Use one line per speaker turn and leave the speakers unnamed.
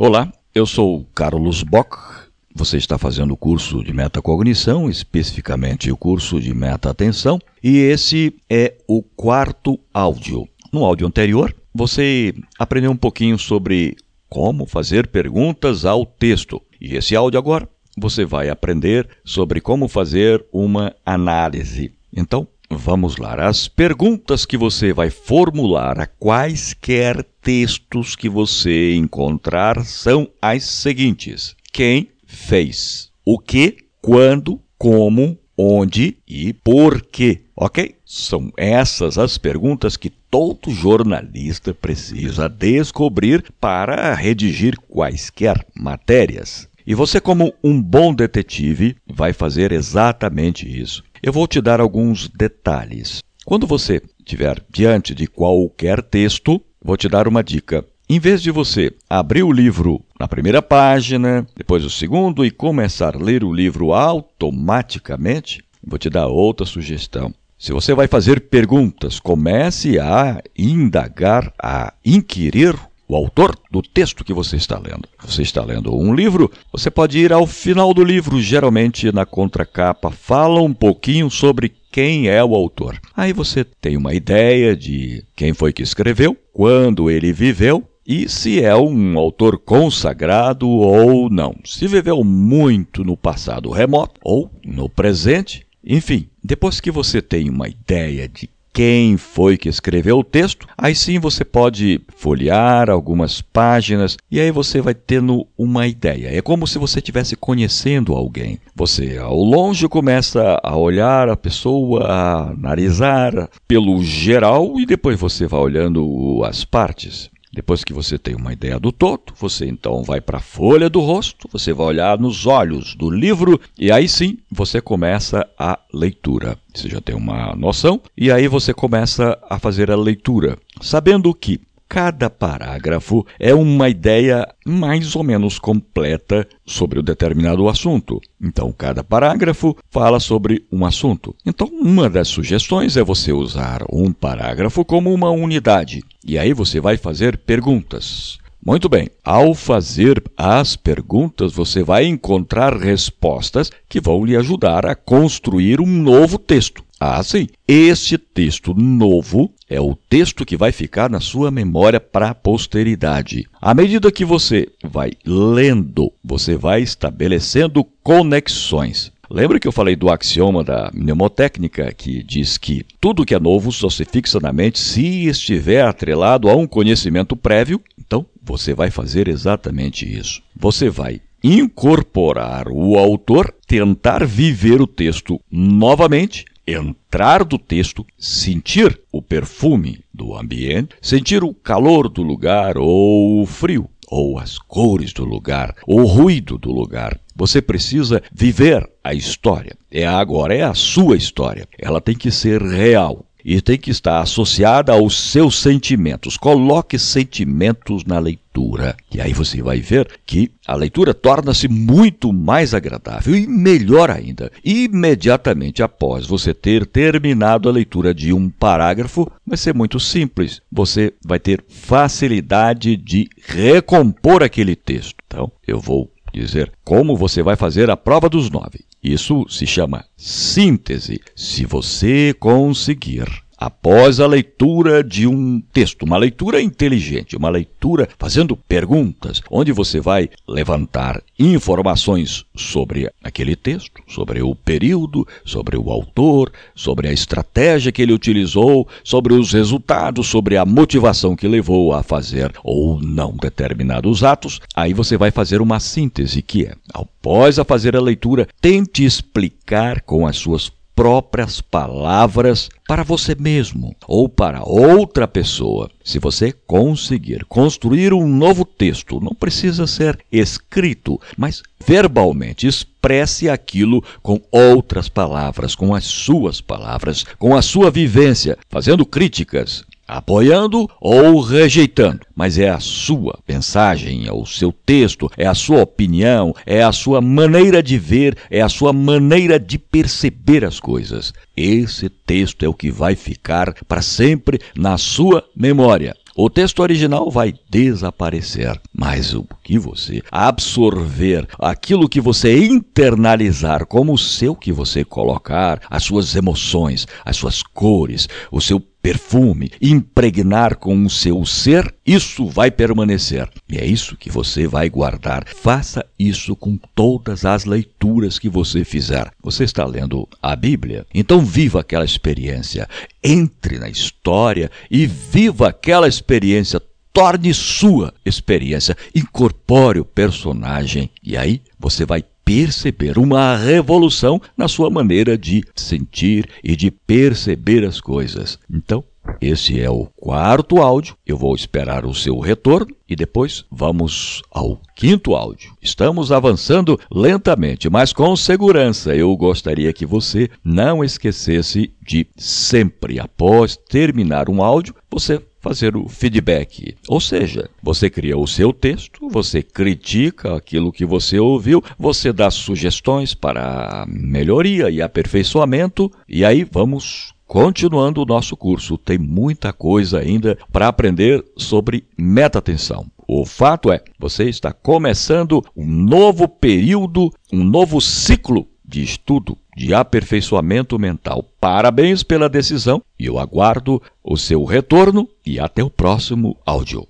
Olá, eu sou Carlos Bock. Você está fazendo o curso de metacognição, especificamente o curso de meta-atenção, e esse é o quarto áudio. No áudio anterior, você aprendeu um pouquinho sobre como fazer perguntas ao texto. E esse áudio agora, você vai aprender sobre como fazer uma análise. Então, Vamos lá. As perguntas que você vai formular a quaisquer textos que você encontrar são as seguintes: quem fez? O que? Quando? Como? Onde e por quê? Ok? São essas as perguntas que todo jornalista precisa descobrir para redigir quaisquer matérias. E você, como um bom detetive, vai fazer exatamente isso. Eu vou te dar alguns detalhes. Quando você estiver diante de qualquer texto, vou te dar uma dica. Em vez de você abrir o livro na primeira página, depois o segundo e começar a ler o livro automaticamente, vou te dar outra sugestão. Se você vai fazer perguntas, comece a indagar, a inquirir o autor do texto que você está lendo. Você está lendo um livro, você pode ir ao final do livro, geralmente na contracapa, fala um pouquinho sobre quem é o autor. Aí você tem uma ideia de quem foi que escreveu, quando ele viveu e se é um autor consagrado ou não. Se viveu muito no passado remoto ou no presente. Enfim, depois que você tem uma ideia de quem foi que escreveu o texto. Aí sim você pode folhear algumas páginas e aí você vai tendo uma ideia. É como se você estivesse conhecendo alguém. Você, ao longe, começa a olhar a pessoa, a analisar pelo geral e depois você vai olhando as partes. Depois que você tem uma ideia do todo, você então vai para a folha do rosto, você vai olhar nos olhos do livro e aí sim você começa a leitura. Você já tem uma noção e aí você começa a fazer a leitura, sabendo que cada parágrafo é uma ideia mais ou menos completa sobre o um determinado assunto. Então, cada parágrafo fala sobre um assunto. Então, uma das sugestões é você usar um parágrafo como uma unidade. E aí você vai fazer perguntas. Muito bem, ao fazer as perguntas, você vai encontrar respostas que vão lhe ajudar a construir um novo texto. Ah, sim. Este texto novo é o texto que vai ficar na sua memória para a posteridade. À medida que você vai lendo, você vai estabelecendo conexões. Lembra que eu falei do axioma da mnemotécnica que diz que tudo que é novo só se fixa na mente se estiver atrelado a um conhecimento prévio? Então, você vai fazer exatamente isso. Você vai incorporar o autor, tentar viver o texto novamente entrar do texto, sentir o perfume do ambiente, sentir o calor do lugar ou o frio, ou as cores do lugar, ou o ruído do lugar. Você precisa viver a história. É agora, é a sua história. Ela tem que ser real e tem que estar associada aos seus sentimentos. Coloque sentimentos na leitura. E aí você vai ver que a leitura torna-se muito mais agradável e melhor ainda. Imediatamente após você ter terminado a leitura de um parágrafo, vai ser muito simples. Você vai ter facilidade de recompor aquele texto. Então, eu vou dizer como você vai fazer a prova dos nove. Isso se chama síntese. Se você conseguir após a leitura de um texto, uma leitura inteligente, uma leitura fazendo perguntas, onde você vai levantar informações sobre aquele texto, sobre o período, sobre o autor, sobre a estratégia que ele utilizou, sobre os resultados, sobre a motivação que levou a fazer ou não determinados atos, aí você vai fazer uma síntese que é, após a fazer a leitura, tente explicar com as suas próprias palavras para você mesmo ou para outra pessoa. Se você conseguir construir um novo texto, não precisa ser escrito, mas verbalmente expresse aquilo com outras palavras, com as suas palavras, com a sua vivência, fazendo críticas, apoiando ou rejeitando, mas é a sua mensagem, é o seu texto, é a sua opinião, é a sua maneira de ver, é a sua maneira de perceber as coisas. Esse texto é o que vai ficar para sempre na sua memória. O texto original vai desaparecer, mas o que você absorver, aquilo que você internalizar como seu que você colocar, as suas emoções, as suas cores, o seu perfume, impregnar com o seu ser, isso vai permanecer. E é isso que você vai guardar. Faça isso com todas as leituras que você fizer. Você está lendo a Bíblia? Então viva aquela experiência. Entre na história e viva aquela experiência torne sua experiência, incorpore o personagem e aí você vai perceber uma revolução na sua maneira de sentir e de perceber as coisas. Então, esse é o quarto áudio. Eu vou esperar o seu retorno e depois vamos ao quinto áudio. Estamos avançando lentamente, mas com segurança. Eu gostaria que você não esquecesse de sempre, após terminar um áudio, você fazer o feedback. Ou seja, você cria o seu texto, você critica aquilo que você ouviu, você dá sugestões para melhoria e aperfeiçoamento, e aí vamos continuando o nosso curso. Tem muita coisa ainda para aprender sobre meta-atenção. O fato é, você está começando um novo período, um novo ciclo de estudo, de aperfeiçoamento mental. Parabéns pela decisão e eu aguardo o seu retorno e até o próximo áudio.